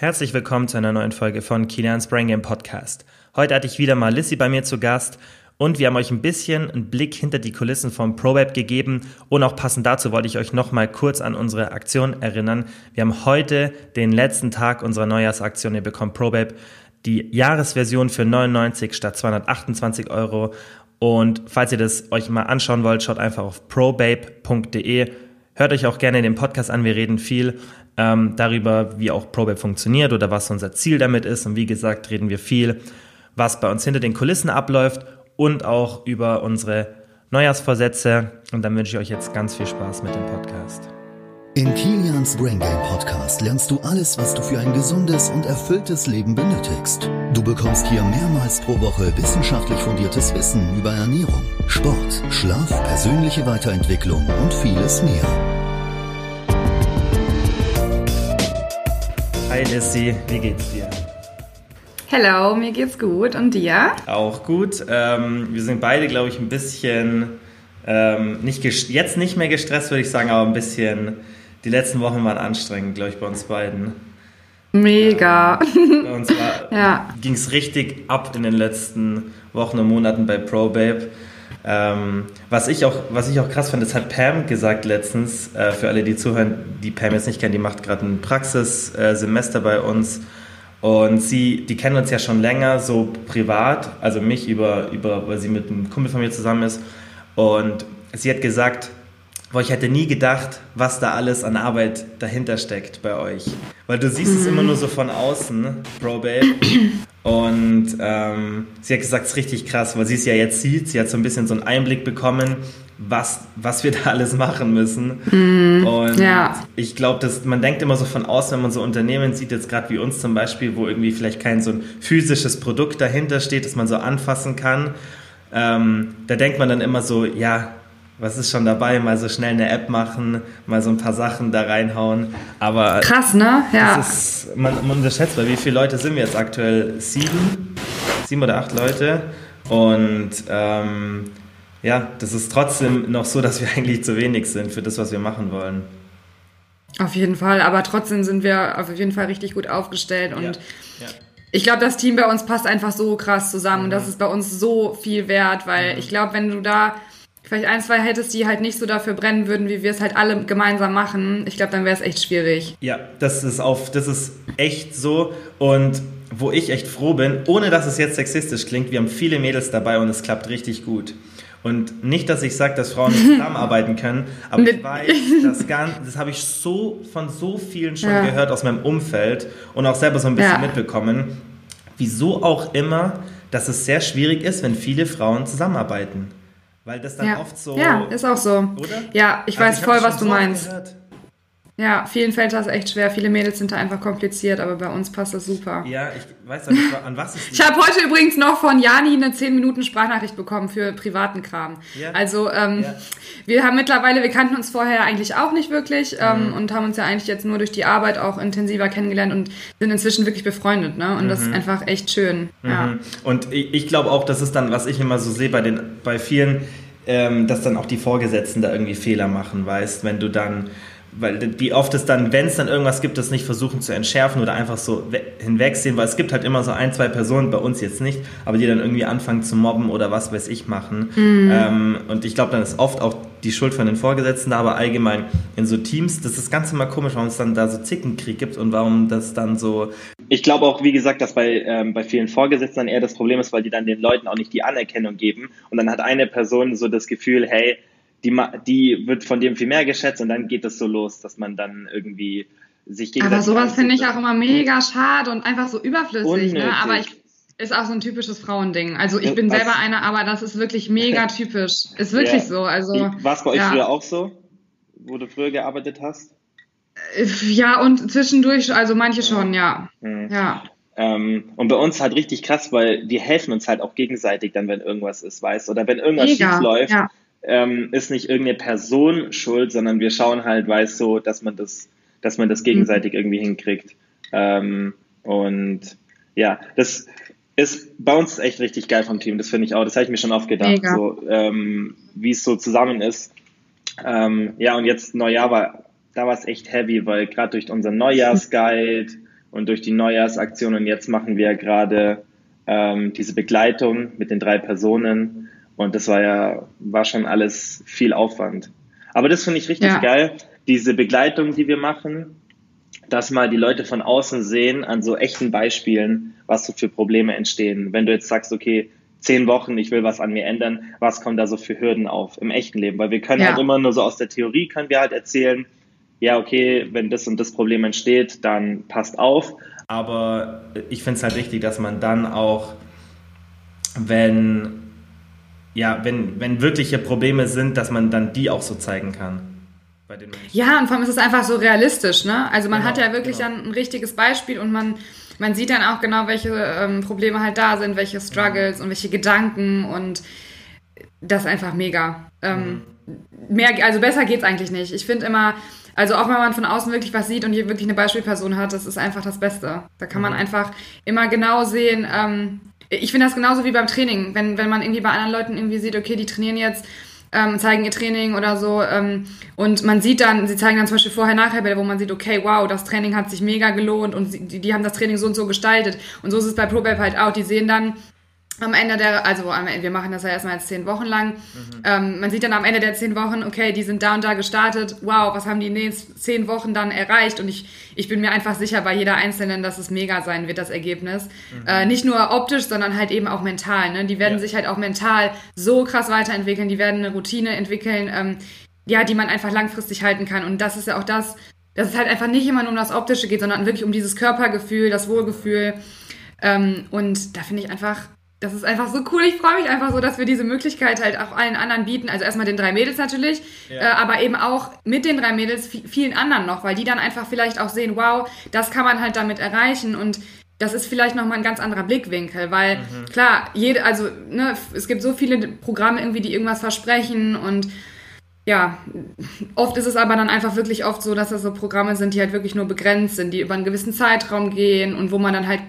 Herzlich willkommen zu einer neuen Folge von Kilians Brain Game Podcast. Heute hatte ich wieder mal Lissy bei mir zu Gast und wir haben euch ein bisschen einen Blick hinter die Kulissen von ProWeb gegeben und auch passend dazu wollte ich euch noch mal kurz an unsere Aktion erinnern. Wir haben heute den letzten Tag unserer Neujahrsaktion. Ihr bekommt ProWeb die Jahresversion für 99 statt 228 Euro. Und falls ihr das euch mal anschauen wollt, schaut einfach auf probabe.de. Hört euch auch gerne den Podcast an. Wir reden viel ähm, darüber, wie auch ProBabe funktioniert oder was unser Ziel damit ist. Und wie gesagt, reden wir viel, was bei uns hinter den Kulissen abläuft und auch über unsere Neujahrsvorsätze. Und dann wünsche ich euch jetzt ganz viel Spaß mit dem Podcast. In Kilians Brain Game Podcast lernst du alles, was du für ein gesundes und erfülltes Leben benötigst. Du bekommst hier mehrmals pro Woche wissenschaftlich fundiertes Wissen über Ernährung, Sport, Schlaf, persönliche Weiterentwicklung und vieles mehr. Hi Lissy, wie geht's dir? Hello, mir geht's gut und dir? Auch gut. Ähm, wir sind beide, glaube ich, ein bisschen ähm, nicht jetzt nicht mehr gestresst, würde ich sagen, aber ein bisschen. Die letzten Wochen waren anstrengend, glaube ich, bei uns beiden. Mega. Ähm, bei uns ja. ging es richtig ab in den letzten Wochen und Monaten bei ProBabe. Ähm, was, ich auch, was ich auch krass fand, das hat Pam gesagt letztens, äh, für alle, die zuhören, die Pam jetzt nicht kennen, die macht gerade ein Praxissemester äh, bei uns. Und sie, die kennen uns ja schon länger, so privat, also mich über, über, weil sie mit einem Kumpel von mir zusammen ist. Und sie hat gesagt, Boah, ich hätte nie gedacht, was da alles an Arbeit dahinter steckt bei euch. Weil du siehst mhm. es immer nur so von außen, Bro Babe. Und ähm, sie hat gesagt, es ist richtig krass, weil sie es ja jetzt sieht. Sie hat so ein bisschen so einen Einblick bekommen, was, was wir da alles machen müssen. Mhm. Und ja. ich glaube, dass man denkt immer so von außen, wenn man so Unternehmen sieht, jetzt gerade wie uns zum Beispiel, wo irgendwie vielleicht kein so ein physisches Produkt dahinter steht, das man so anfassen kann. Ähm, da denkt man dann immer so, ja, was ist schon dabei? Mal so schnell eine App machen, mal so ein paar Sachen da reinhauen. Aber krass, ne? Ja. Ist, man, man unterschätzt, weil wie viele Leute sind wir jetzt aktuell? Sieben, sieben oder acht Leute. Und ähm, ja, das ist trotzdem noch so, dass wir eigentlich zu wenig sind für das, was wir machen wollen. Auf jeden Fall, aber trotzdem sind wir auf jeden Fall richtig gut aufgestellt und ja. Ja. Ich glaube, das Team bei uns passt einfach so krass zusammen mhm. und das ist bei uns so viel wert, weil mhm. ich glaube, wenn du da vielleicht ein, zwei hättest, die halt nicht so dafür brennen würden, wie wir es halt alle gemeinsam machen, ich glaube, dann wäre es echt schwierig. Ja, das ist auf, das ist echt so und wo ich echt froh bin, ohne dass es jetzt sexistisch klingt, wir haben viele Mädels dabei und es klappt richtig gut. Und nicht, dass ich sage, dass Frauen nicht zusammenarbeiten können, aber ich weiß, das, das habe ich so von so vielen schon ja. gehört aus meinem Umfeld und auch selber so ein bisschen ja. mitbekommen, wieso auch immer, dass es sehr schwierig ist, wenn viele Frauen zusammenarbeiten. Weil das dann ja. oft so. Ja, ist auch so. Oder? Ja, ich also weiß ich voll, was du meinst. Gehört. Ja, vielen fällt das echt schwer. Viele Mädels sind da einfach kompliziert, aber bei uns passt das super. Ja, ich weiß nicht, an was es Ich habe heute übrigens noch von Jani eine 10 Minuten Sprachnachricht bekommen für privaten Kram. Ja. Also ähm, ja. wir haben mittlerweile, wir kannten uns vorher eigentlich auch nicht wirklich ähm, mhm. und haben uns ja eigentlich jetzt nur durch die Arbeit auch intensiver kennengelernt und sind inzwischen wirklich befreundet. Ne? Und mhm. das ist mhm. einfach echt schön. Mhm. Ja. Und ich, ich glaube auch, das ist dann, was ich immer so sehe bei, den, bei vielen, ähm, dass dann auch die Vorgesetzten da irgendwie Fehler machen, weißt, wenn du dann weil wie oft es dann, wenn es dann irgendwas gibt, das nicht versuchen zu entschärfen oder einfach so hinwegsehen, weil es gibt halt immer so ein, zwei Personen, bei uns jetzt nicht, aber die dann irgendwie anfangen zu mobben oder was weiß ich machen. Mhm. Ähm, und ich glaube, dann ist oft auch die Schuld von den Vorgesetzten da, aber allgemein in so Teams, das ist ganz immer komisch, warum es dann da so Zickenkrieg gibt und warum das dann so. Ich glaube auch, wie gesagt, dass bei, ähm, bei vielen Vorgesetzten dann eher das Problem ist, weil die dann den Leuten auch nicht die Anerkennung geben und dann hat eine Person so das Gefühl, hey, die, die wird von dem viel mehr geschätzt und dann geht es so los, dass man dann irgendwie sich gegenseitig. Aber sowas finde ich auch immer mega schade und einfach so überflüssig. Ne? Aber ich, ist auch so ein typisches Frauending. Also ich bin Was? selber eine, aber das ist wirklich mega typisch. Ist wirklich ja. so. Also, War es bei euch ja. früher auch so, wo du früher gearbeitet hast? Äh, ja, und zwischendurch, also manche schon, ja. Mhm. Ja. Ähm, und bei uns halt richtig krass, weil wir helfen uns halt auch gegenseitig dann, wenn irgendwas ist, weißt Oder wenn irgendwas schief läuft, ja ähm, ist nicht irgendeine Person schuld, sondern wir schauen halt, weiß so, dass man das, dass man das gegenseitig mhm. irgendwie hinkriegt. Ähm, und ja, das ist bei uns echt richtig geil vom Team. Das finde ich auch. Das habe ich mir schon oft gedacht, so ähm, wie es so zusammen ist. Ähm, ja, und jetzt Neujahr war, da war es echt heavy, weil gerade durch unseren Neujahrsguide und durch die Neujahrsaktion und jetzt machen wir gerade ähm, diese Begleitung mit den drei Personen und das war ja, war schon alles viel Aufwand. Aber das finde ich richtig ja. geil, diese Begleitung, die wir machen, dass mal die Leute von außen sehen an so echten Beispielen, was so für Probleme entstehen. Wenn du jetzt sagst, okay, zehn Wochen, ich will was an mir ändern, was kommt da so für Hürden auf im echten Leben? Weil wir können ja. halt immer nur so aus der Theorie können wir halt erzählen, ja, okay, wenn das und das Problem entsteht, dann passt auf. Aber ich finde es halt wichtig, dass man dann auch, wenn, ja, wenn, wenn wirkliche Probleme sind, dass man dann die auch so zeigen kann. Ja, und vor allem ist es einfach so realistisch, ne? Also man genau, hat ja wirklich genau. dann ein richtiges Beispiel und man, man sieht dann auch genau, welche ähm, Probleme halt da sind, welche Struggles mhm. und welche Gedanken und das ist einfach mega. Ähm, mhm. mehr, also besser geht's eigentlich nicht. Ich finde immer, also auch wenn man von außen wirklich was sieht und hier wirklich eine Beispielperson hat, das ist einfach das Beste. Da kann man mhm. einfach immer genau sehen, ähm, ich finde das genauso wie beim Training, wenn, wenn man irgendwie bei anderen Leuten irgendwie sieht, okay, die trainieren jetzt ähm, zeigen ihr Training oder so. Ähm, und man sieht dann, sie zeigen dann zum Beispiel vorher-nachher, wo man sieht, okay, wow, das Training hat sich mega gelohnt und sie, die, die haben das Training so und so gestaltet. Und so ist es bei ProBab halt auch. Die sehen dann, am Ende der, also wir machen das ja erstmal jetzt zehn Wochen lang. Mhm. Ähm, man sieht dann am Ende der zehn Wochen, okay, die sind da und da gestartet. Wow, was haben die in den zehn Wochen dann erreicht? Und ich, ich bin mir einfach sicher bei jeder Einzelnen, dass es mega sein wird, das Ergebnis. Mhm. Äh, nicht nur optisch, sondern halt eben auch mental. Ne? Die werden ja. sich halt auch mental so krass weiterentwickeln. Die werden eine Routine entwickeln, ähm, ja, die man einfach langfristig halten kann. Und das ist ja auch das, dass es halt einfach nicht immer nur um das Optische geht, sondern wirklich um dieses Körpergefühl, das Wohlgefühl. Ähm, und da finde ich einfach, das ist einfach so cool. Ich freue mich einfach so, dass wir diese Möglichkeit halt auch allen anderen bieten. Also erstmal den drei Mädels natürlich, ja. äh, aber eben auch mit den drei Mädels vielen anderen noch, weil die dann einfach vielleicht auch sehen, wow, das kann man halt damit erreichen und das ist vielleicht nochmal ein ganz anderer Blickwinkel, weil mhm. klar, jede, also ne, es gibt so viele Programme irgendwie, die irgendwas versprechen und ja, oft ist es aber dann einfach wirklich oft so, dass das so Programme sind, die halt wirklich nur begrenzt sind, die über einen gewissen Zeitraum gehen und wo man dann halt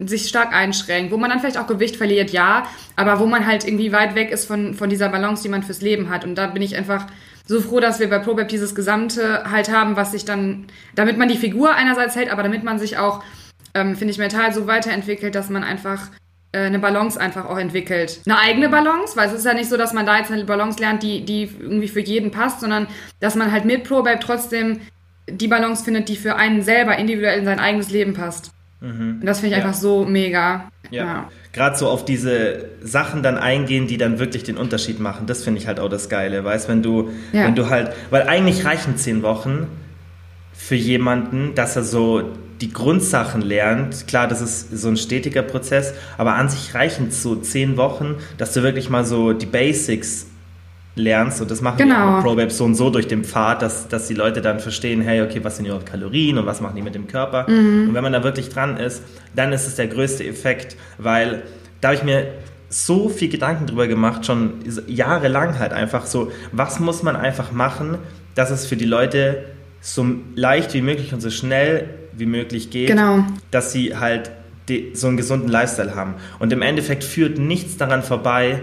sich stark einschränkt, wo man dann vielleicht auch Gewicht verliert, ja, aber wo man halt irgendwie weit weg ist von, von dieser Balance, die man fürs Leben hat. Und da bin ich einfach so froh, dass wir bei ProBab dieses Gesamte halt haben, was sich dann, damit man die Figur einerseits hält, aber damit man sich auch, ähm, finde ich, mental so weiterentwickelt, dass man einfach äh, eine Balance einfach auch entwickelt. Eine eigene Balance, weil es ist ja nicht so, dass man da jetzt eine Balance lernt, die, die irgendwie für jeden passt, sondern dass man halt mit ProBabe trotzdem die Balance findet, die für einen selber individuell in sein eigenes Leben passt. Mhm. Und das finde ich ja. einfach so mega. Ja. ja. Gerade so auf diese Sachen dann eingehen, die dann wirklich den Unterschied machen, das finde ich halt auch das Geile. Weißt, wenn du, ja. wenn du halt, weil eigentlich reichen zehn Wochen für jemanden, dass er so die Grundsachen lernt, klar, das ist so ein stetiger Prozess, aber an sich reichen so zehn Wochen, dass du wirklich mal so die Basics lernst und das machen genau. die ProBab so und so durch den Pfad, dass, dass die Leute dann verstehen, hey, okay, was sind überhaupt Kalorien und was machen die mit dem Körper? Mhm. Und wenn man da wirklich dran ist, dann ist es der größte Effekt, weil da habe ich mir so viel Gedanken drüber gemacht, schon jahrelang halt einfach so, was muss man einfach machen, dass es für die Leute so leicht wie möglich und so schnell wie möglich geht, genau. dass sie halt so einen gesunden Lifestyle haben. Und im Endeffekt führt nichts daran vorbei,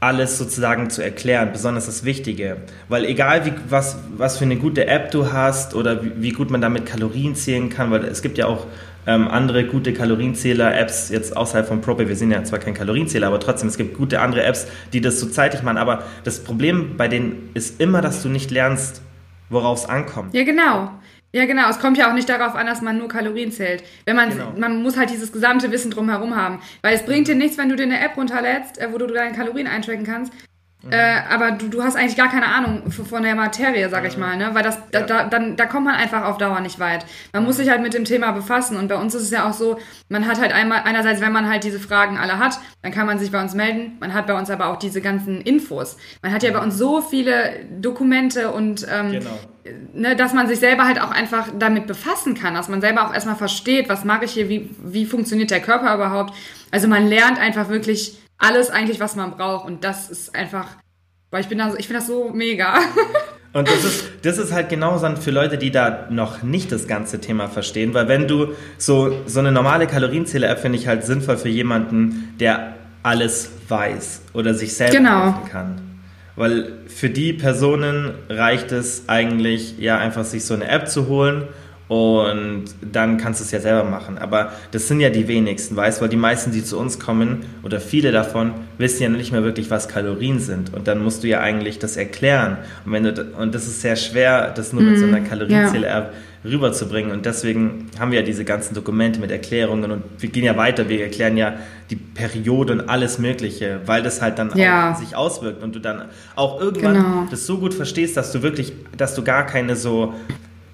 alles sozusagen zu erklären, besonders das Wichtige. Weil egal, wie, was, was für eine gute App du hast oder wie, wie gut man damit Kalorien zählen kann, weil es gibt ja auch ähm, andere gute Kalorienzähler-Apps, jetzt außerhalb von Probe, wir sind ja zwar kein Kalorienzähler, aber trotzdem, es gibt gute andere Apps, die das so zeitig machen. Aber das Problem bei denen ist immer, dass du nicht lernst, worauf es ankommt. Ja, genau. Ja, genau. Es kommt ja auch nicht darauf an, dass man nur Kalorien zählt. Wenn man, genau. man muss halt dieses gesamte Wissen drumherum haben. Weil es bringt dir nichts, wenn du dir eine App runterlädst, äh, wo du deine Kalorien eintracken kannst. Mhm. Äh, aber du, du hast eigentlich gar keine Ahnung von der Materie, sag ich mal, ne? Weil das, ja. da, dann, da kommt man einfach auf Dauer nicht weit. Man muss sich halt mit dem Thema befassen. Und bei uns ist es ja auch so, man hat halt einmal, einerseits, wenn man halt diese Fragen alle hat, dann kann man sich bei uns melden. Man hat bei uns aber auch diese ganzen Infos. Man hat ja bei uns so viele Dokumente und ähm, genau. ne, dass man sich selber halt auch einfach damit befassen kann, dass man selber auch erstmal versteht, was mache ich hier, wie, wie funktioniert der Körper überhaupt. Also man lernt einfach wirklich alles eigentlich, was man braucht. Und das ist einfach, weil ich bin da, ich finde das so mega. Und das ist, das ist halt genau dann für Leute, die da noch nicht das ganze Thema verstehen, weil wenn du so, so eine normale Kalorienzähler-App finde ich halt sinnvoll für jemanden, der alles weiß oder sich selbst genau. helfen kann. Weil für die Personen reicht es eigentlich, ja, einfach sich so eine App zu holen und dann kannst du es ja selber machen. Aber das sind ja die wenigsten, weißt du, weil die meisten, die zu uns kommen oder viele davon, wissen ja nicht mehr wirklich, was Kalorien sind. Und dann musst du ja eigentlich das erklären. Und, wenn du, und das ist sehr schwer, das nur mit so einer mhm. Kalorienzähler ja. rüberzubringen. Und deswegen haben wir ja diese ganzen Dokumente mit Erklärungen und wir gehen ja weiter. Wir erklären ja die Periode und alles Mögliche, weil das halt dann ja. auch sich auswirkt und du dann auch irgendwann genau. das so gut verstehst, dass du wirklich, dass du gar keine so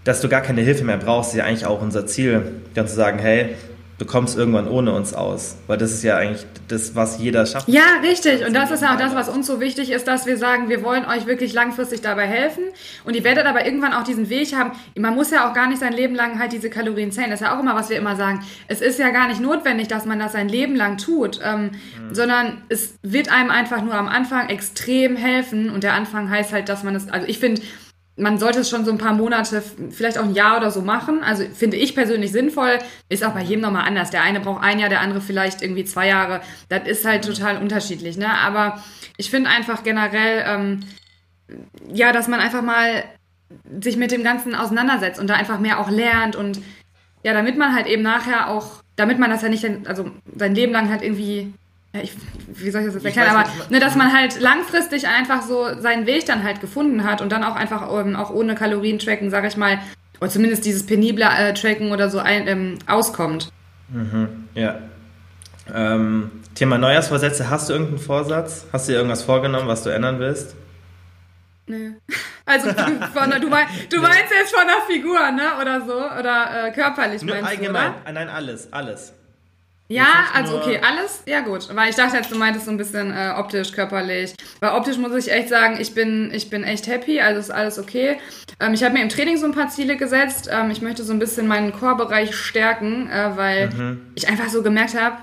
dass du gar keine Hilfe mehr brauchst, ist ja eigentlich auch unser Ziel, dann zu sagen, hey, du kommst irgendwann ohne uns aus. Weil das ist ja eigentlich das, was jeder schafft. Ja, richtig. Und das ist ja auch das, was uns so wichtig ist, dass wir sagen, wir wollen euch wirklich langfristig dabei helfen. Und ihr werdet aber irgendwann auch diesen Weg haben. Man muss ja auch gar nicht sein Leben lang halt diese Kalorien zählen. Das ist ja auch immer, was wir immer sagen. Es ist ja gar nicht notwendig, dass man das sein Leben lang tut, ähm, mhm. sondern es wird einem einfach nur am Anfang extrem helfen. Und der Anfang heißt halt, dass man es, also ich finde, man sollte es schon so ein paar Monate, vielleicht auch ein Jahr oder so machen. Also finde ich persönlich sinnvoll. Ist auch bei jedem nochmal anders. Der eine braucht ein Jahr, der andere vielleicht irgendwie zwei Jahre. Das ist halt total unterschiedlich. Ne? Aber ich finde einfach generell, ähm, ja, dass man einfach mal sich mit dem Ganzen auseinandersetzt und da einfach mehr auch lernt und ja, damit man halt eben nachher auch, damit man das ja nicht, also sein Leben lang halt irgendwie ja, ich, wie soll ich das jetzt erklären, aber ne, dass man halt langfristig einfach so seinen Weg dann halt gefunden hat und dann auch einfach ähm, auch ohne Kalorien tracken, sag ich mal, oder zumindest dieses penible äh, Tracken oder so ein, ähm, auskommt. Mhm, ja. Ähm, Thema Neujahrsvorsätze, hast du irgendeinen Vorsatz? Hast du dir irgendwas vorgenommen, was du ändern willst? Nö. Also von, du, mein, du meinst jetzt von der Figur, ne? Oder so? Oder äh, körperlich Nur meinst allgemein. du, oder? Nein, alles, alles. Ja, also okay, alles, ja gut. Weil ich dachte jetzt, du meintest so ein bisschen äh, optisch, körperlich. Weil optisch muss ich echt sagen, ich bin, ich bin echt happy, also ist alles okay. Ähm, ich habe mir im Training so ein paar Ziele gesetzt. Ähm, ich möchte so ein bisschen meinen Chorbereich stärken, äh, weil mhm. ich einfach so gemerkt habe,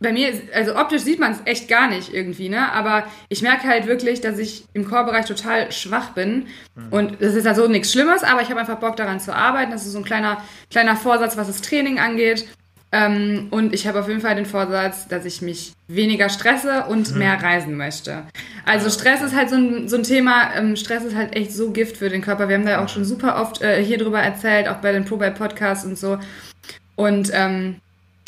bei mir, also optisch sieht man es echt gar nicht irgendwie, ne? Aber ich merke halt wirklich, dass ich im Chorbereich total schwach bin. Mhm. Und das ist also nichts Schlimmes, aber ich habe einfach Bock daran zu arbeiten. Das ist so ein kleiner, kleiner Vorsatz, was das Training angeht. Ähm, und ich habe auf jeden Fall den Vorsatz, dass ich mich weniger stresse und mhm. mehr reisen möchte. Also Stress ist halt so ein, so ein Thema. Ähm, Stress ist halt echt so Gift für den Körper. Wir haben da auch schon super oft äh, hier drüber erzählt, auch bei den Pro-Podcasts und so. Und ähm,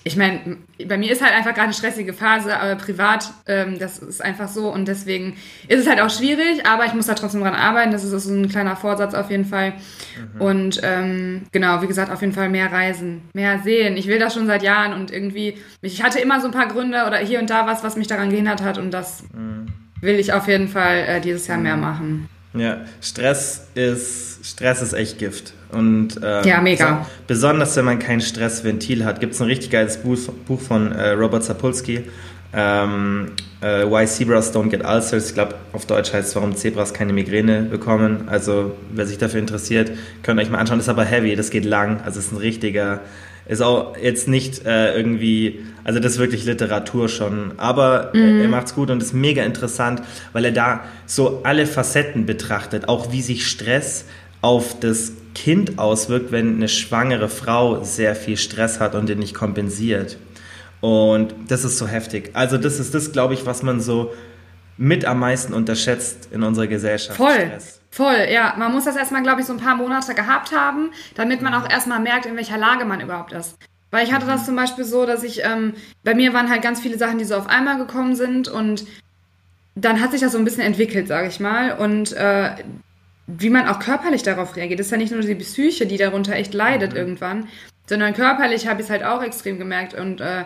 ich meine, bei mir ist halt einfach gerade eine stressige Phase, aber privat, ähm, das ist einfach so und deswegen ist es halt auch schwierig, aber ich muss da trotzdem dran arbeiten. Das ist so ein kleiner Vorsatz auf jeden Fall. Mhm. Und ähm, genau, wie gesagt, auf jeden Fall mehr reisen, mehr sehen. Ich will das schon seit Jahren und irgendwie, ich hatte immer so ein paar Gründe oder hier und da was, was mich daran gehindert hat und das mhm. will ich auf jeden Fall äh, dieses Jahr mehr mhm. machen. Ja, Stress ist, Stress ist echt Gift. Und, äh, ja, mega. So, besonders wenn man kein Stressventil hat. Gibt es ein richtig geiles Buch, Buch von äh, Robert Sapolsky. Ähm, äh, Why Zebras Don't Get Ulcers. Ich glaube, auf Deutsch heißt es, warum Zebras keine Migräne bekommen. Also, wer sich dafür interessiert, könnt euch mal anschauen. Das ist aber heavy, das geht lang. Also, es ist ein richtiger, ist auch jetzt nicht äh, irgendwie, also das ist wirklich Literatur schon. Aber mhm. er macht es gut und ist mega interessant, weil er da so alle Facetten betrachtet. Auch wie sich Stress auf das Kind auswirkt, wenn eine schwangere Frau sehr viel Stress hat und den nicht kompensiert. Und das ist so heftig. Also das ist das, glaube ich, was man so mit am meisten unterschätzt in unserer Gesellschaft. Voll. Stress. Voll, ja. Man muss das erstmal, glaube ich, so ein paar Monate gehabt haben, damit man auch erstmal merkt, in welcher Lage man überhaupt ist. Weil ich hatte das zum Beispiel so, dass ich, ähm, bei mir waren halt ganz viele Sachen, die so auf einmal gekommen sind und dann hat sich das so ein bisschen entwickelt, sage ich mal. Und äh, wie man auch körperlich darauf reagiert. Ist ja nicht nur die Psyche, die darunter echt leidet mhm. irgendwann, sondern körperlich habe ich es halt auch extrem gemerkt und äh,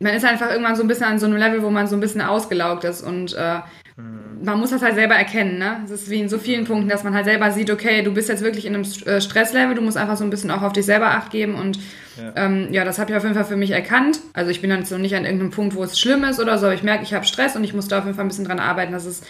man ist einfach irgendwann so ein bisschen an so einem Level, wo man so ein bisschen ausgelaugt ist und äh, mhm. Man muss das halt selber erkennen, ne? Es ist wie in so vielen Punkten, dass man halt selber sieht, okay, du bist jetzt wirklich in einem äh, Stresslevel, du musst einfach so ein bisschen auch auf dich selber Acht geben und ja, ähm, ja das habe ich auf jeden Fall für mich erkannt. Also ich bin dann jetzt noch nicht an irgendeinem Punkt, wo es schlimm ist oder so, aber ich merke, ich habe Stress und ich muss da auf jeden Fall ein bisschen dran arbeiten, dass es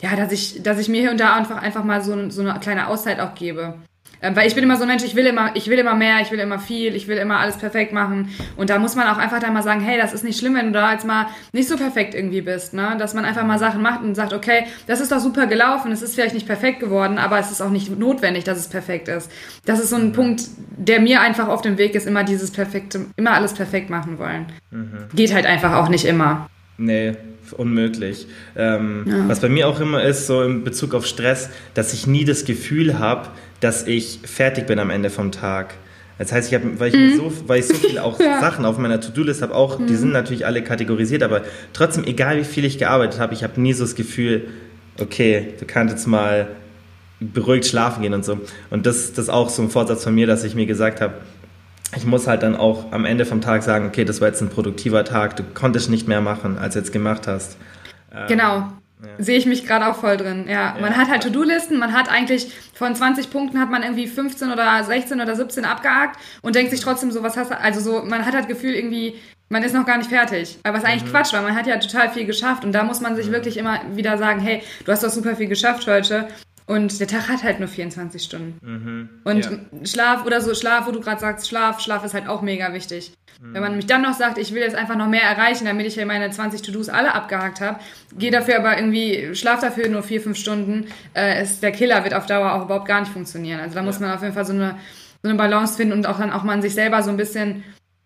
ja, dass ich, dass ich mir hier und da einfach, einfach mal so, so eine kleine Auszeit auch gebe. Ähm, weil ich bin immer so ein Mensch, ich will immer, ich will immer mehr, ich will immer viel, ich will immer alles perfekt machen. Und da muss man auch einfach dann mal sagen, hey, das ist nicht schlimm, wenn du da jetzt mal nicht so perfekt irgendwie bist, ne? Dass man einfach mal Sachen macht und sagt, okay, das ist doch super gelaufen, es ist vielleicht nicht perfekt geworden, aber es ist auch nicht notwendig, dass es perfekt ist. Das ist so ein Punkt, der mir einfach auf dem Weg ist, immer dieses perfekte, immer alles perfekt machen wollen. Mhm. Geht halt einfach auch nicht immer. Nee, unmöglich. Ähm, ja. Was bei mir auch immer ist, so in Bezug auf Stress, dass ich nie das Gefühl habe, dass ich fertig bin am Ende vom Tag. Das heißt, ich habe, weil ich mhm. so, weil ich so viele auch ja. Sachen auf meiner To-Do-List habe, auch, mhm. die sind natürlich alle kategorisiert, aber trotzdem, egal wie viel ich gearbeitet habe, ich habe nie so das Gefühl, okay, du kannst jetzt mal beruhigt schlafen gehen und so. Und das, das ist auch so ein Vorsatz von mir, dass ich mir gesagt habe, ich muss halt dann auch am Ende vom Tag sagen, okay, das war jetzt ein produktiver Tag, du konntest nicht mehr machen, als du jetzt gemacht hast. Genau. Ja. Sehe ich mich gerade auch voll drin. Ja, ja. man hat halt To-Do-Listen, man hat eigentlich von 20 Punkten hat man irgendwie 15 oder 16 oder 17 abgehakt und denkt sich trotzdem so, was hast du, also so, man hat halt Gefühl irgendwie, man ist noch gar nicht fertig. Aber was eigentlich mhm. Quatsch, weil man hat ja total viel geschafft und da muss man sich mhm. wirklich immer wieder sagen, hey, du hast doch super viel geschafft heute und der Tag hat halt nur 24 Stunden. Mhm. Und ja. Schlaf oder so, Schlaf, wo du gerade sagst, Schlaf, Schlaf ist halt auch mega wichtig. Mhm. Wenn man nämlich dann noch sagt, ich will jetzt einfach noch mehr erreichen, damit ich ja meine 20 To-Dos alle abgehakt habe, gehe dafür aber irgendwie, schlaf dafür nur 4, 5 Stunden, äh, ist, der Killer wird auf Dauer auch überhaupt gar nicht funktionieren. Also da ja. muss man auf jeden Fall so eine, so eine Balance finden und auch dann auch man sich selber so ein bisschen,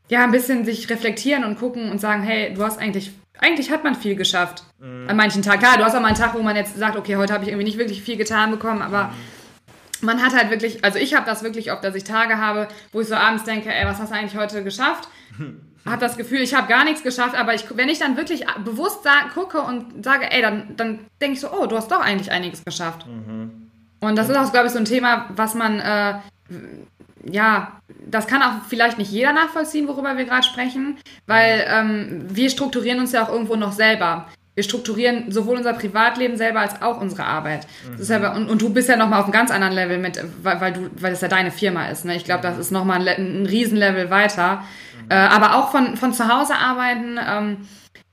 ja, ein bisschen sich reflektieren und gucken und sagen, hey, du hast eigentlich eigentlich hat man viel geschafft. Mhm. An manchen Tagen. Klar, du hast auch mal einen Tag, wo man jetzt sagt, okay, heute habe ich irgendwie nicht wirklich viel getan bekommen, aber mhm. man hat halt wirklich, also ich habe das wirklich oft, dass ich Tage habe, wo ich so abends denke, ey, was hast du eigentlich heute geschafft? habe das Gefühl, ich habe gar nichts geschafft, aber ich, wenn ich dann wirklich bewusst gucke und sage, ey, dann, dann denke ich so, oh, du hast doch eigentlich einiges geschafft. Mhm. Und das ist auch, glaube ich, so ein Thema, was man äh, ja, das kann auch vielleicht nicht jeder nachvollziehen, worüber wir gerade sprechen, weil ähm, wir strukturieren uns ja auch irgendwo noch selber. Wir strukturieren sowohl unser Privatleben selber als auch unsere Arbeit. Mhm. Ja, und, und, du bist ja nochmal auf einem ganz anderen Level mit, weil, weil du, weil das ja deine Firma ist. Ne? Ich glaube, das ist nochmal ein, ein Riesenlevel weiter. Mhm. Äh, aber auch von, von zu Hause arbeiten, ähm,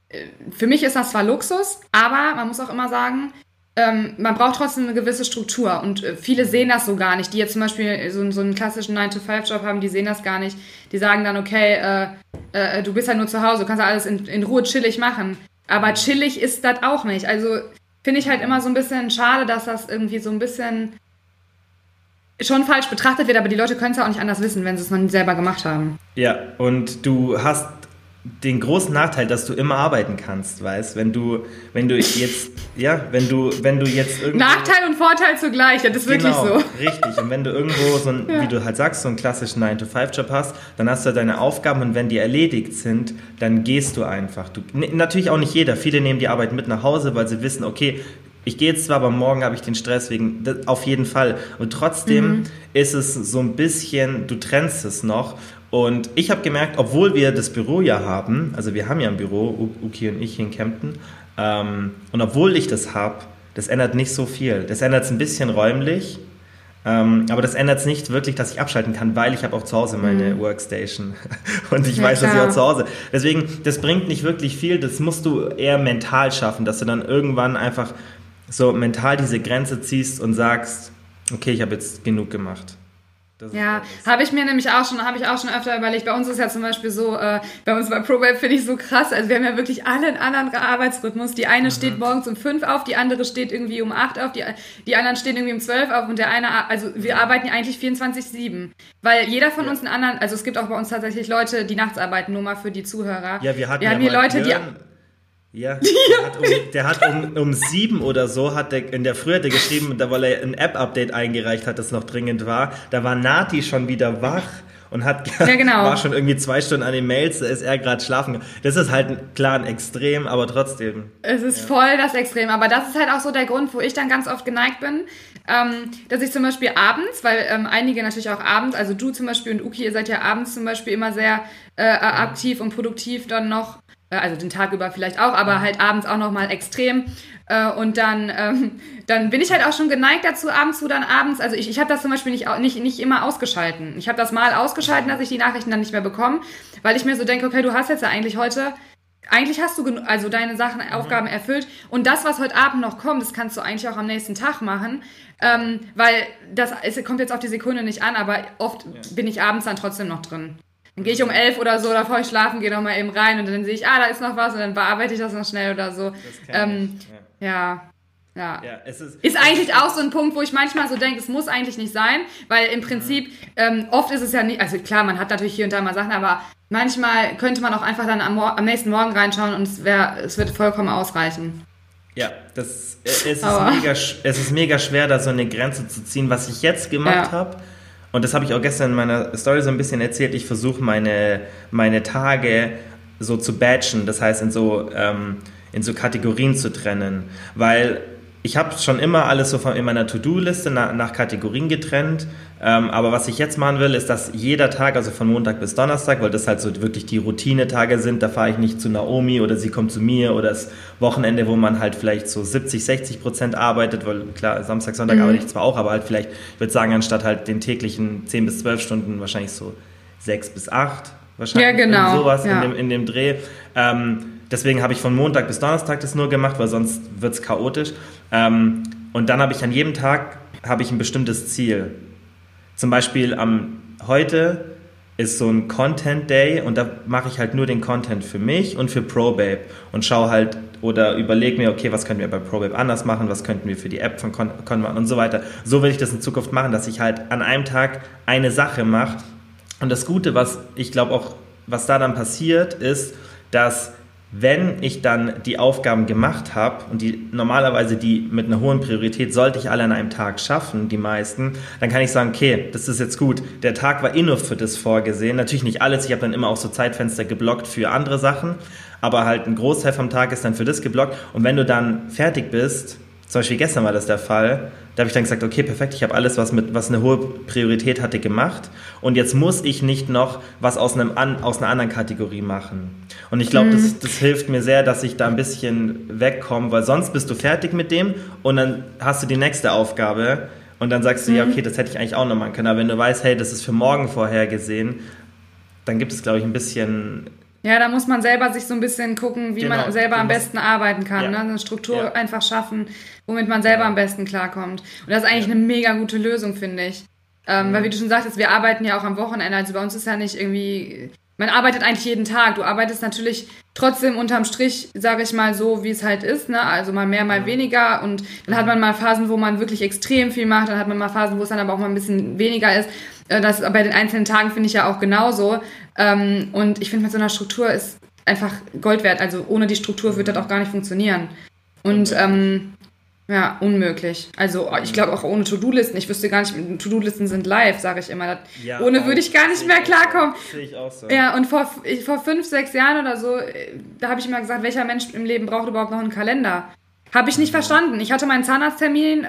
äh, für mich ist das zwar Luxus, aber man muss auch immer sagen, ähm, man braucht trotzdem eine gewisse Struktur und äh, viele sehen das so gar nicht. Die jetzt zum Beispiel so, so einen klassischen 9-to-5-Job haben, die sehen das gar nicht. Die sagen dann, okay, äh, äh, du bist ja nur zu Hause, du kannst ja alles in, in Ruhe chillig machen. Aber chillig ist das auch nicht. Also finde ich halt immer so ein bisschen schade, dass das irgendwie so ein bisschen schon falsch betrachtet wird, aber die Leute können es ja auch nicht anders wissen, wenn sie es noch nie selber gemacht haben. Ja, und du hast den großen Nachteil, dass du immer arbeiten kannst, weißt, wenn du, wenn du jetzt, ja, wenn du, wenn du jetzt irgendwo Nachteil und Vorteil zugleich, das ist genau, wirklich so. Richtig. Und wenn du irgendwo so ein, ja. wie du halt sagst, so einen klassischen 9-to-5-Job hast, dann hast du deine Aufgaben und wenn die erledigt sind, dann gehst du einfach. Du, natürlich auch nicht jeder. Viele nehmen die Arbeit mit nach Hause, weil sie wissen, okay, ich gehe jetzt zwar, aber morgen habe ich den Stress wegen, auf jeden Fall. Und trotzdem mhm. ist es so ein bisschen, du trennst es noch und ich habe gemerkt, obwohl wir das Büro ja haben, also wir haben ja ein Büro, Uki und ich hier in Kempten, ähm, und obwohl ich das habe, das ändert nicht so viel. Das ändert es ein bisschen räumlich, ähm, aber das ändert es nicht wirklich, dass ich abschalten kann, weil ich habe auch zu Hause meine mhm. Workstation und ich ja, weiß, klar. dass ich auch zu Hause. Deswegen, das bringt nicht wirklich viel. Das musst du eher mental schaffen, dass du dann irgendwann einfach so mental diese Grenze ziehst und sagst, okay, ich habe jetzt genug gemacht. Das ja, habe ich mir nämlich auch schon, habe ich auch schon öfter überlegt. Bei uns ist ja zum Beispiel so, äh, bei uns bei ProWeb finde ich so krass. Also wir haben ja wirklich alle einen anderen Arbeitsrhythmus. Die eine mhm. steht morgens um fünf auf, die andere steht irgendwie um acht auf, die, die anderen stehen irgendwie um zwölf auf und der eine, also wir arbeiten ja eigentlich 24-7. Weil jeder von ja. uns einen anderen, also es gibt auch bei uns tatsächlich Leute, die nachts arbeiten, nur mal für die Zuhörer. Ja, wir hatten wir ja haben hier Leute, die ja, der hat, um, der hat um, um, sieben oder so, hat der, in der Früh hat er geschrieben, da weil er ein App-Update eingereicht hat, das noch dringend war, da war Nati schon wieder wach und hat ja, genau. war schon irgendwie zwei Stunden an den Mails, da ist er gerade schlafen. Das ist halt klar ein Extrem, aber trotzdem. Es ist ja. voll das Extrem, aber das ist halt auch so der Grund, wo ich dann ganz oft geneigt bin, ähm, dass ich zum Beispiel abends, weil ähm, einige natürlich auch abends, also du zum Beispiel und Uki, ihr seid ja abends zum Beispiel immer sehr äh, aktiv und produktiv dann noch äh, also den Tag über vielleicht auch, aber halt abends auch nochmal extrem. Äh, und dann, ähm, dann bin ich halt auch schon geneigt dazu, abends zu dann abends, also ich, ich habe das zum Beispiel nicht, nicht, nicht immer ausgeschalten. Ich habe das mal ausgeschalten, dass ich die Nachrichten dann nicht mehr bekomme, weil ich mir so denke, okay, du hast jetzt ja eigentlich heute eigentlich hast du also deine Sachen, mhm. Aufgaben erfüllt. Und das, was heute Abend noch kommt, das kannst du eigentlich auch am nächsten Tag machen. Ähm, weil das es kommt jetzt auf die Sekunde nicht an, aber oft ja. bin ich abends dann trotzdem noch drin. Dann gehe ich um elf oder so, bevor ich schlafen gehe, nochmal eben rein und dann sehe ich, ah, da ist noch was und dann bearbeite ich das noch schnell oder so. Ähm, ja. ja. Ja. ja ist, ist, eigentlich auch so ein Punkt, wo ich manchmal so denke, es muss eigentlich nicht sein, weil im Prinzip ähm, oft ist es ja nicht, also klar, man hat natürlich hier und da mal Sachen, aber manchmal könnte man auch einfach dann am, am nächsten Morgen reinschauen und es, wär, es wird vollkommen ausreichen. Ja, das, äh, es, ist mega, es ist mega schwer, da so eine Grenze zu ziehen. Was ich jetzt gemacht ja. habe, und das habe ich auch gestern in meiner Story so ein bisschen erzählt, ich versuche meine, meine Tage so zu batchen, das heißt in so, ähm, in so Kategorien zu trennen, weil ich habe schon immer alles so von, in meiner To-Do-Liste nach, nach, Kategorien getrennt. Ähm, aber was ich jetzt machen will, ist, dass jeder Tag, also von Montag bis Donnerstag, weil das halt so wirklich die Routine-Tage sind, da fahre ich nicht zu Naomi oder sie kommt zu mir oder das Wochenende, wo man halt vielleicht so 70, 60 Prozent arbeitet, weil klar, Samstag, Sonntag mhm. arbeite ich zwar auch, aber halt vielleicht, ich würde sagen, anstatt halt den täglichen 10 bis 12 Stunden wahrscheinlich so 6 bis 8 wahrscheinlich. Ja, genau. Sowas ja. in, dem, in dem Dreh. Ähm, deswegen habe ich von Montag bis Donnerstag das nur gemacht, weil sonst wird es chaotisch. Ähm, und dann habe ich an jedem Tag habe ich ein bestimmtes Ziel. Zum Beispiel am heute ist so ein Content Day und da mache ich halt nur den Content für mich und für ProBabe und schaue halt oder überlege mir, okay, was könnten wir bei ProBabe anders machen, was könnten wir für die App von Con, Con machen und so weiter. So will ich das in Zukunft machen, dass ich halt an einem Tag eine Sache mache. Und das Gute, was ich glaube auch, was da dann passiert, ist, dass wenn ich dann die Aufgaben gemacht habe und die normalerweise die mit einer hohen Priorität sollte ich alle an einem Tag schaffen, die meisten, dann kann ich sagen, okay, das ist jetzt gut. Der Tag war eh nur für das vorgesehen. Natürlich nicht alles. Ich habe dann immer auch so Zeitfenster geblockt für andere Sachen, aber halt ein Großteil vom Tag ist dann für das geblockt. Und wenn du dann fertig bist, zum Beispiel gestern war das der Fall. Da habe ich dann gesagt, okay, perfekt, ich habe alles, was, mit, was eine hohe Priorität hatte, gemacht. Und jetzt muss ich nicht noch was aus, einem, aus einer anderen Kategorie machen. Und ich glaube, mhm. das, das hilft mir sehr, dass ich da ein bisschen wegkomme, weil sonst bist du fertig mit dem und dann hast du die nächste Aufgabe und dann sagst du, mhm. ja, okay, das hätte ich eigentlich auch noch machen können. Aber wenn du weißt, hey, das ist für morgen vorhergesehen, dann gibt es, glaube ich, ein bisschen ja, da muss man selber sich so ein bisschen gucken, wie genau. man selber am besten arbeiten kann. Ja. Ne? Eine Struktur ja. einfach schaffen, womit man selber am besten klarkommt. Und das ist eigentlich eine mega gute Lösung, finde ich. Ähm. Weil wie du schon sagtest, wir arbeiten ja auch am Wochenende. Also bei uns ist ja nicht irgendwie man arbeitet eigentlich jeden Tag. Du arbeitest natürlich trotzdem unterm Strich, sage ich mal so, wie es halt ist. Ne? Also mal mehr, mal weniger. Und dann hat man mal Phasen, wo man wirklich extrem viel macht. Dann hat man mal Phasen, wo es dann aber auch mal ein bisschen weniger ist. Äh, das bei den einzelnen Tagen finde ich ja auch genauso. Ähm, und ich finde, mit so einer Struktur ist einfach Gold wert. Also ohne die Struktur wird das auch gar nicht funktionieren. Und ähm, ja, unmöglich. Also ich glaube auch ohne To-Do-Listen. Ich wüsste gar nicht, To-Do-Listen sind live, sage ich immer. Ja, ohne würde ich gar nicht mehr klarkommen. Sehe ich auch so. Ja, und vor, vor fünf, sechs Jahren oder so, äh, da habe ich immer gesagt, welcher Mensch im Leben braucht überhaupt noch einen Kalender? Habe ich nicht verstanden. Ich hatte meinen Zahnarzttermin äh,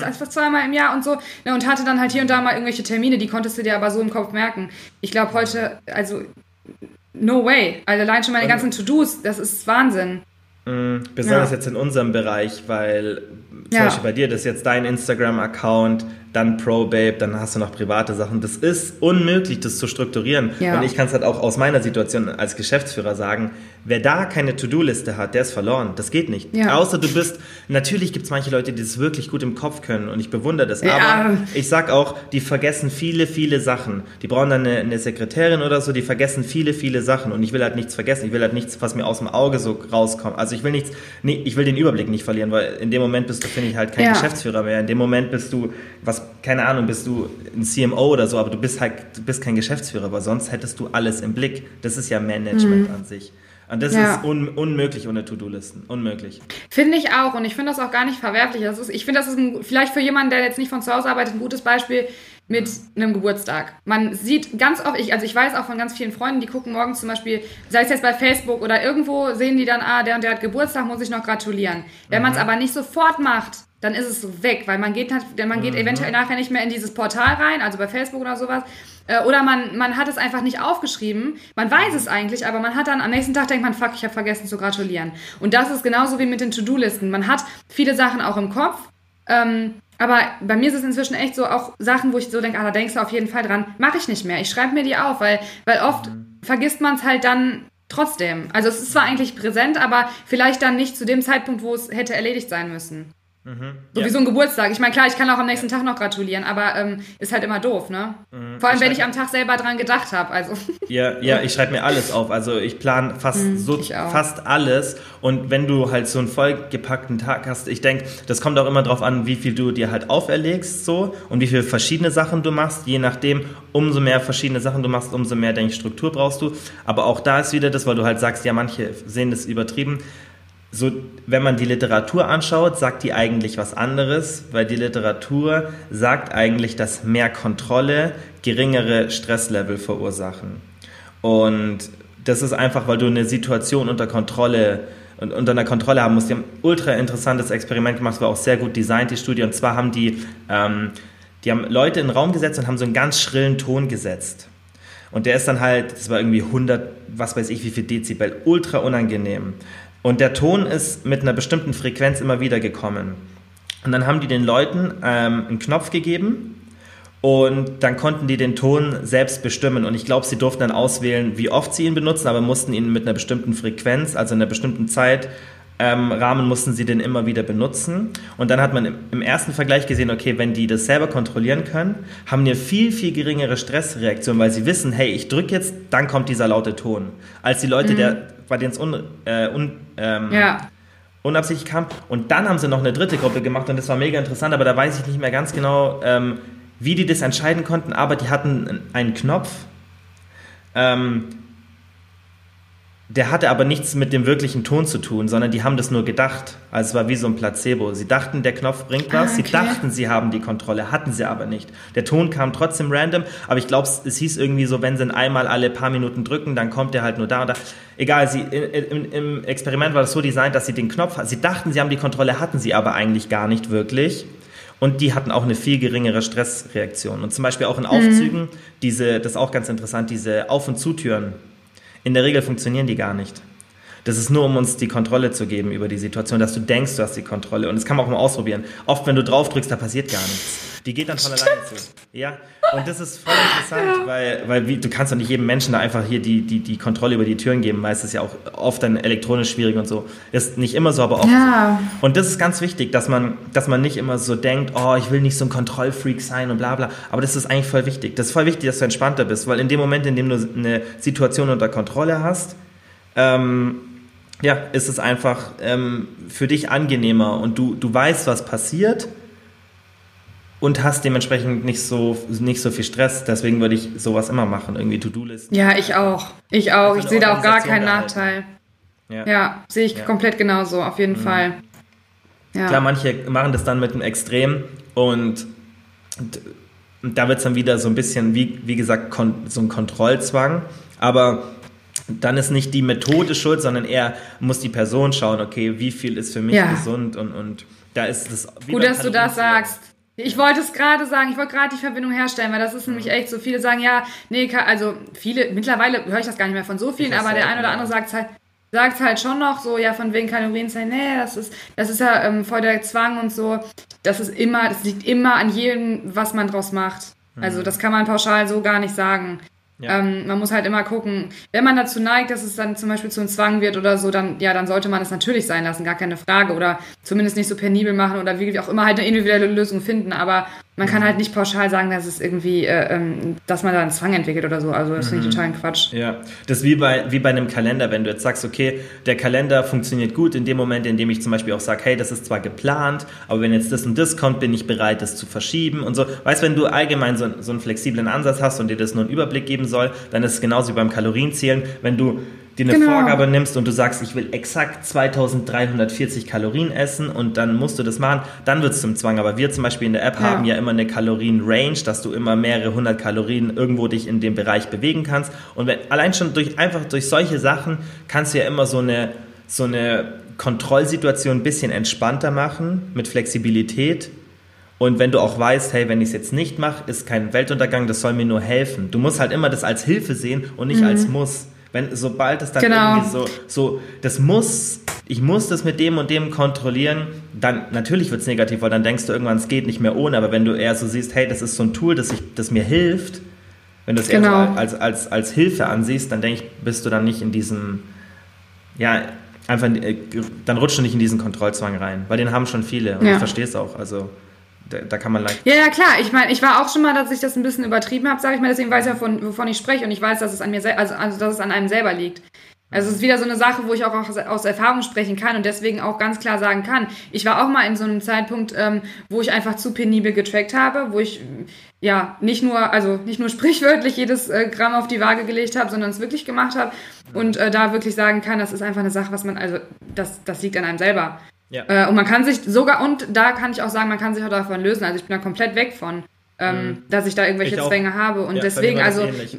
hm. zweimal im Jahr und so ne, und hatte dann halt hier und da mal irgendwelche Termine, die konntest du dir aber so im Kopf merken. Ich glaube heute, also no way. Also allein schon meine ganzen To-Dos, das ist Wahnsinn. Mhm, besonders ja. jetzt in unserem Bereich, weil zum ja. Beispiel bei dir, das ist jetzt dein Instagram-Account, dann ProBabe, dann hast du noch private Sachen. Das ist unmöglich, das zu strukturieren. Ja. Und ich kann es halt auch aus meiner Situation als Geschäftsführer sagen, wer da keine To-Do-Liste hat, der ist verloren. Das geht nicht. Ja. Außer du bist, natürlich gibt es manche Leute, die das wirklich gut im Kopf können und ich bewundere das. Ja. Aber ich sag auch, die vergessen viele, viele Sachen. Die brauchen dann eine, eine Sekretärin oder so, die vergessen viele, viele Sachen und ich will halt nichts vergessen. Ich will halt nichts, was mir aus dem Auge so rauskommt. Also ich will nichts, nee, ich will den Überblick nicht verlieren, weil in dem Moment bist du, finde ich, halt kein Geschäftsführer mehr. In dem Moment bist du, was keine Ahnung, bist du ein CMO oder so, aber du bist halt, du bist kein Geschäftsführer, weil sonst hättest du alles im Blick. Das ist ja Management mhm. an sich. Und das ja. ist un unmöglich ohne To-Do-Listen. Unmöglich. Finde ich auch. Und ich finde das auch gar nicht verwerflich. Das ist, ich finde, das ist ein, vielleicht für jemanden, der jetzt nicht von zu Hause arbeitet, ein gutes Beispiel mit einem Geburtstag. Man sieht ganz oft, ich, also ich weiß auch von ganz vielen Freunden, die gucken morgens zum Beispiel, sei es jetzt bei Facebook oder irgendwo, sehen die dann, ah, der und der hat Geburtstag, muss ich noch gratulieren. Wenn mhm. man es aber nicht sofort macht, dann ist es weg, weil man geht, man geht mhm. eventuell nachher nicht mehr in dieses Portal rein, also bei Facebook oder sowas. Äh, oder man, man hat es einfach nicht aufgeschrieben. Man weiß es eigentlich, aber man hat dann am nächsten Tag denkt man, fuck, ich habe vergessen zu gratulieren. Und das ist genauso wie mit den To-Do-Listen. Man hat viele Sachen auch im Kopf. Ähm, aber bei mir ist es inzwischen echt so auch Sachen, wo ich so denke, ah, da denkst du auf jeden Fall dran, mache ich nicht mehr. Ich schreibe mir die auf, weil, weil oft mhm. vergisst man es halt dann trotzdem. Also es ist zwar eigentlich präsent, aber vielleicht dann nicht zu dem Zeitpunkt, wo es hätte erledigt sein müssen. Mhm. So ja. wie so ein Geburtstag. Ich meine, klar, ich kann auch am nächsten Tag noch gratulieren, aber ähm, ist halt immer doof, ne? Mhm. Vor allem, ich wenn ich am Tag selber dran gedacht habe. Also. Ja, ja, ich schreibe mir alles auf. Also ich plane fast mhm, so fast alles. Und wenn du halt so einen vollgepackten Tag hast, ich denke, das kommt auch immer darauf an, wie viel du dir halt auferlegst so und wie viele verschiedene Sachen du machst. Je nachdem, umso mehr verschiedene Sachen du machst, umso mehr, denke ich, Struktur brauchst du. Aber auch da ist wieder das, weil du halt sagst, ja, manche sehen das übertrieben so, wenn man die Literatur anschaut, sagt die eigentlich was anderes, weil die Literatur sagt eigentlich, dass mehr Kontrolle geringere Stresslevel verursachen. Und das ist einfach, weil du eine Situation unter Kontrolle und unter einer Kontrolle haben musst. Die haben ein ultra interessantes Experiment gemacht, war auch sehr gut designt, die Studie. Und zwar haben die, ähm, die haben Leute in den Raum gesetzt und haben so einen ganz schrillen Ton gesetzt. Und der ist dann halt, das war irgendwie 100, was weiß ich, wie viel Dezibel, ultra unangenehm. Und der Ton ist mit einer bestimmten Frequenz immer wieder gekommen. Und dann haben die den Leuten ähm, einen Knopf gegeben und dann konnten die den Ton selbst bestimmen. Und ich glaube, sie durften dann auswählen, wie oft sie ihn benutzen, aber mussten ihn mit einer bestimmten Frequenz, also in einer bestimmten Zeit, ähm, Rahmen mussten sie den immer wieder benutzen. Und dann hat man im, ersten Vergleich gesehen, okay, wenn die das selber kontrollieren können, haben die eine viel, viel geringere Stressreaktion, weil sie wissen, hey, ich drücke jetzt, dann kommt dieser laute Ton. Als die Leute, mhm. der, bei denen es un, äh, un, ähm, ja. unabsichtlich kam. Und dann haben sie noch eine dritte Gruppe gemacht und das war mega interessant, aber da weiß ich nicht mehr ganz genau, ähm, wie die das entscheiden konnten, aber die hatten einen Knopf. Ähm, der hatte aber nichts mit dem wirklichen Ton zu tun, sondern die haben das nur gedacht. Also es war wie so ein Placebo. Sie dachten, der Knopf bringt was. Ah, okay. Sie dachten, sie haben die Kontrolle, hatten sie aber nicht. Der Ton kam trotzdem random, aber ich glaube, es hieß irgendwie so, wenn sie ihn einmal alle paar Minuten drücken, dann kommt der halt nur da und da. Egal, sie, im, im Experiment war das so designt, dass sie den Knopf, sie dachten, sie haben die Kontrolle, hatten sie aber eigentlich gar nicht wirklich. Und die hatten auch eine viel geringere Stressreaktion. Und zum Beispiel auch in Aufzügen, mhm. diese, das ist auch ganz interessant, diese Auf- und Zutüren in der Regel funktionieren die gar nicht. Das ist nur, um uns die Kontrolle zu geben über die Situation, dass du denkst, du hast die Kontrolle. Und das kann man auch mal ausprobieren. Oft, wenn du drauf drückst, da passiert gar nichts. Die geht dann von alleine zu. Ja, und das ist voll interessant, ja. weil, weil wie, du kannst doch nicht jedem Menschen da einfach hier die, die, die Kontrolle über die Türen geben. Meistens ja auch oft dann elektronisch schwierig und so. Ist nicht immer so, aber oft. Ja. Und das ist ganz wichtig, dass man, dass man nicht immer so denkt, oh, ich will nicht so ein Kontrollfreak sein und bla bla. Aber das ist eigentlich voll wichtig. Das ist voll wichtig, dass du entspannter bist, weil in dem Moment, in dem du eine Situation unter Kontrolle hast, ähm, ja, ist es einfach ähm, für dich angenehmer und du, du weißt, was passiert und hast dementsprechend nicht so, nicht so viel Stress. Deswegen würde ich sowas immer machen, irgendwie To-Do-Listen. Ja, ich auch. Ich auch. Also ich sehe da auch gar keinen Nachteil. Ja, ja sehe ich ja. komplett genauso, auf jeden mhm. Fall. Ja. Klar, manche machen das dann mit einem Extrem und, und da wird es dann wieder so ein bisschen, wie, wie gesagt, so ein Kontrollzwang. Aber dann ist nicht die Methode schuld, sondern eher muss die Person schauen, okay, wie viel ist für mich ja. gesund und, und da ist das. Gut, dass du das sagst. Ich wollte es gerade sagen, ich wollte gerade die Verbindung herstellen, weil das ist nämlich echt so. Viele sagen ja, nee, also viele, mittlerweile höre ich das gar nicht mehr von so vielen, aber der ein oder andere sagt halt, sagt halt schon noch so, ja, von wegen Kalorienzahlen, nee, das ist, das ist ja ähm, voll der Zwang und so. Das ist immer, das liegt immer an jedem, was man draus macht. Also mhm. das kann man pauschal so gar nicht sagen. Ja. Ähm, man muss halt immer gucken, wenn man dazu neigt, dass es dann zum Beispiel zu einem Zwang wird oder so, dann, ja, dann sollte man es natürlich sein lassen, gar keine Frage. Oder zumindest nicht so penibel machen oder wie auch immer halt eine individuelle Lösung finden. Aber man kann halt nicht pauschal sagen, dass es irgendwie, äh, ähm, dass man da einen Zwang entwickelt oder so. Also das mhm. finde ich total Quatsch. Ja, das ist wie bei, wie bei einem Kalender, wenn du jetzt sagst, okay, der Kalender funktioniert gut in dem Moment, in dem ich zum Beispiel auch sage, hey, das ist zwar geplant, aber wenn jetzt das und das kommt, bin ich bereit, das zu verschieben und so. Weißt, wenn du allgemein so, so einen flexiblen Ansatz hast und dir das nur einen Überblick geben soll, dann ist es genauso wie beim Kalorienzählen. Wenn du dir eine genau. Vorgabe nimmst und du sagst, ich will exakt 2340 Kalorien essen und dann musst du das machen, dann wird es zum Zwang. Aber wir zum Beispiel in der App ja. haben ja immer eine Kalorien-Range, dass du immer mehrere hundert Kalorien irgendwo dich in dem Bereich bewegen kannst. Und wenn, allein schon durch, einfach durch solche Sachen kannst du ja immer so eine, so eine Kontrollsituation ein bisschen entspannter machen mit Flexibilität. Und wenn du auch weißt, hey, wenn ich es jetzt nicht mache, ist kein Weltuntergang, das soll mir nur helfen. Du musst halt immer das als Hilfe sehen und nicht mhm. als Muss. Wenn, sobald es dann genau. irgendwie so, so, das muss, ich muss das mit dem und dem kontrollieren, dann natürlich wird es negativ, weil dann denkst du irgendwann, es geht nicht mehr ohne, aber wenn du eher so siehst, hey, das ist so ein Tool, das, ich, das mir hilft, wenn du es genau. eher so als, als, als Hilfe ansiehst, dann denke ich, bist du dann nicht in diesem, ja, einfach, äh, dann rutscht du nicht in diesen Kontrollzwang rein, weil den haben schon viele und ja. ich verstehe es auch. Also da, da, kann man leicht. Ja, ja, klar. Ich meine, ich war auch schon mal, dass ich das ein bisschen übertrieben habe, sage ich mal. Deswegen weiß ich ja, von, wovon ich spreche und ich weiß, dass es an mir, also, also dass es an einem selber liegt. Also es ist wieder so eine Sache, wo ich auch aus, aus, Erfahrung sprechen kann und deswegen auch ganz klar sagen kann. Ich war auch mal in so einem Zeitpunkt, ähm, wo ich einfach zu penibel getrackt habe, wo ich ja nicht nur, also nicht nur sprichwörtlich jedes äh, Gramm auf die Waage gelegt habe, sondern es wirklich gemacht habe und äh, da wirklich sagen kann, das ist einfach eine Sache, was man, also das, das liegt an einem selber. Ja. Äh, und man kann sich sogar, und da kann ich auch sagen, man kann sich auch davon lösen. Also ich bin da komplett weg von, ähm, mhm. dass ich da irgendwelche Zwänge habe. Und ja, deswegen, also ähnlich.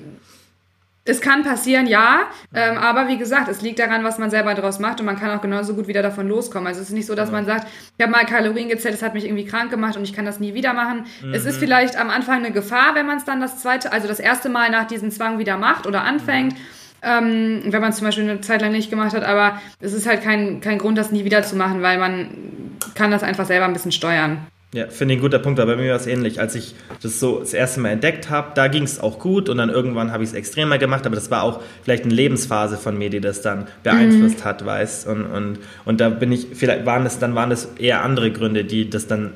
es kann passieren, ja, ähm, aber wie gesagt, es liegt daran, was man selber daraus macht und man kann auch genauso gut wieder davon loskommen. Also es ist nicht so, dass man sagt, ich habe mal Kalorien gezählt, es hat mich irgendwie krank gemacht und ich kann das nie wieder machen. Mhm. Es ist mhm. vielleicht am Anfang eine Gefahr, wenn man es dann das zweite, also das erste Mal nach diesem Zwang wieder macht oder anfängt. Ähm, wenn man es zum Beispiel eine Zeit lang nicht gemacht hat, aber es ist halt kein, kein Grund, das nie wieder zu machen, weil man kann das einfach selber ein bisschen steuern. Ja, finde ich ein guter Punkt, aber bei mir war es ähnlich. Als ich das so das erste Mal entdeckt habe, da ging es auch gut und dann irgendwann habe ich es extremer gemacht, aber das war auch vielleicht eine Lebensphase von mir, die das dann beeinflusst mhm. hat, weißt und, und, und da bin ich, vielleicht waren es, dann waren es eher andere Gründe, die das dann,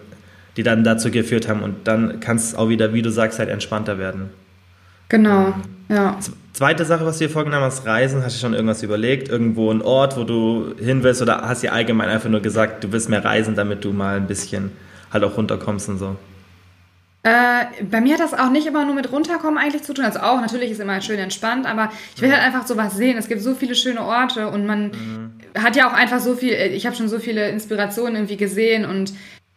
die dann dazu geführt haben und dann kann es auch wieder, wie du sagst, halt entspannter werden. Genau, ja. Zweite Sache, was du dir vorgenommen hast, Reisen, hast du schon irgendwas überlegt? Irgendwo ein Ort, wo du hin willst oder hast du allgemein einfach nur gesagt, du willst mehr reisen, damit du mal ein bisschen halt auch runterkommst und so? Äh, bei mir hat das auch nicht immer nur mit runterkommen eigentlich zu tun. Also auch, natürlich ist immer schön entspannt, aber ich will mhm. halt einfach sowas sehen. Es gibt so viele schöne Orte und man mhm. hat ja auch einfach so viel, ich habe schon so viele Inspirationen irgendwie gesehen und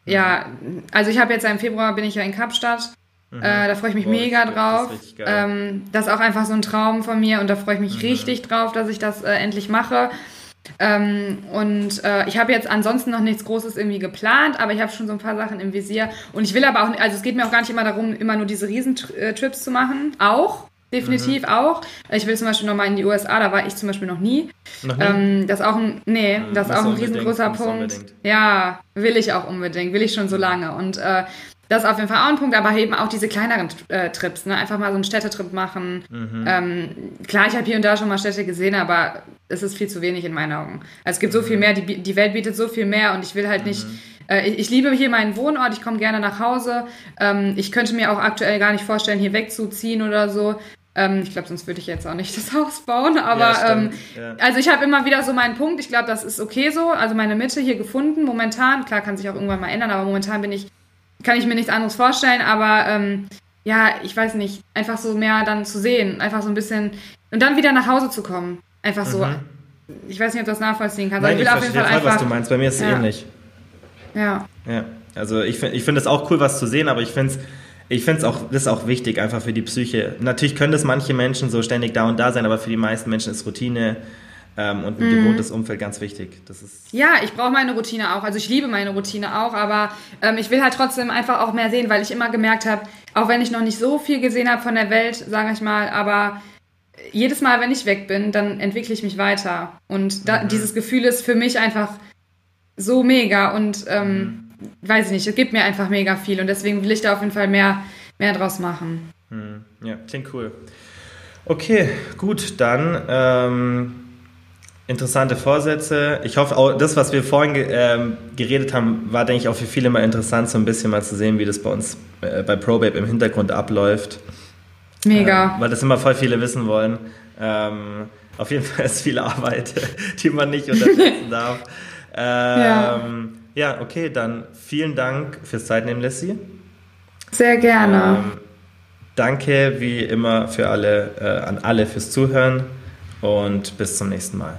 ja, mhm. also ich habe jetzt im Februar bin ich ja in Kapstadt Mhm. Äh, da freue ich mich Boah, mega drauf. Das ist, ähm, das ist auch einfach so ein Traum von mir und da freue ich mich mhm. richtig drauf, dass ich das äh, endlich mache. Ähm, und äh, ich habe jetzt ansonsten noch nichts Großes irgendwie geplant, aber ich habe schon so ein paar Sachen im Visier. Und ich will aber auch, also es geht mir auch gar nicht immer darum, immer nur diese Riesentrips zu machen. Auch, definitiv mhm. auch. Ich will zum Beispiel nochmal in die USA, da war ich zum Beispiel noch nie. Noch nie? Ähm, das ist auch ein, nee, mhm, das ist auch ein riesengroßer Punkt. Ja, will ich auch unbedingt, will ich schon so lange. Und äh, das ist auf jeden Fall auch ein Punkt, aber eben auch diese kleineren äh, Trips, ne? einfach mal so einen Städtetrip machen. Mhm. Ähm, klar, ich habe hier und da schon mal Städte gesehen, aber es ist viel zu wenig in meinen Augen. Also es gibt mhm. so viel mehr, die, die Welt bietet so viel mehr und ich will halt mhm. nicht. Äh, ich, ich, liebe hier meinen Wohnort, ich komme gerne nach Hause. Ähm, ich könnte mir auch aktuell gar nicht vorstellen, hier wegzuziehen oder so. Ähm, ich glaube, sonst würde ich jetzt auch nicht das Haus bauen. Aber ja, ähm, ja. also ich habe immer wieder so meinen Punkt. Ich glaube, das ist okay so. Also meine Mitte hier gefunden. Momentan, klar, kann sich auch irgendwann mal ändern, aber momentan bin ich kann ich mir nichts anderes vorstellen, aber ähm, ja, ich weiß nicht, einfach so mehr dann zu sehen, einfach so ein bisschen und dann wieder nach Hause zu kommen. Einfach so. Mhm. Ich weiß nicht, ob du das nachvollziehen kannst. Nein, ich, will auf jeden Fall einfach, was du meinst. Bei mir ist es ja. ähnlich. Ja. Ja. Also ich finde ich find es auch cool, was zu sehen, aber ich finde es ich finde es auch, das ist auch wichtig, einfach für die Psyche. Natürlich können das manche Menschen so ständig da und da sein, aber für die meisten Menschen ist Routine ähm, und ein mhm. gewohntes Umfeld ganz wichtig. Das ist ja, ich brauche meine Routine auch. Also ich liebe meine Routine auch, aber ähm, ich will halt trotzdem einfach auch mehr sehen, weil ich immer gemerkt habe, auch wenn ich noch nicht so viel gesehen habe von der Welt, sage ich mal, aber jedes Mal, wenn ich weg bin, dann entwickle ich mich weiter. Und da, mhm. dieses Gefühl ist für mich einfach so mega und ähm, mhm. weiß ich nicht, es gibt mir einfach mega viel und deswegen will ich da auf jeden Fall mehr, mehr draus machen. Mhm. Ja, klingt cool. Okay, gut, dann ähm, interessante Vorsätze. Ich hoffe auch, das, was wir vorhin ähm, geredet haben, war, denke ich, auch für viele mal interessant, so ein bisschen mal zu sehen, wie das bei uns äh, bei ProBabe im Hintergrund abläuft. Mega. Äh, weil das immer voll viele wissen wollen. Ähm, auf jeden Fall ist viel Arbeit, die man nicht unterschätzen darf. Ähm, ja. ja, okay, dann vielen Dank fürs Zeitnehmen, Leslie. Sehr gerne. Ähm, danke wie immer für alle, äh, an alle fürs Zuhören und bis zum nächsten Mal.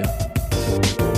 dafür.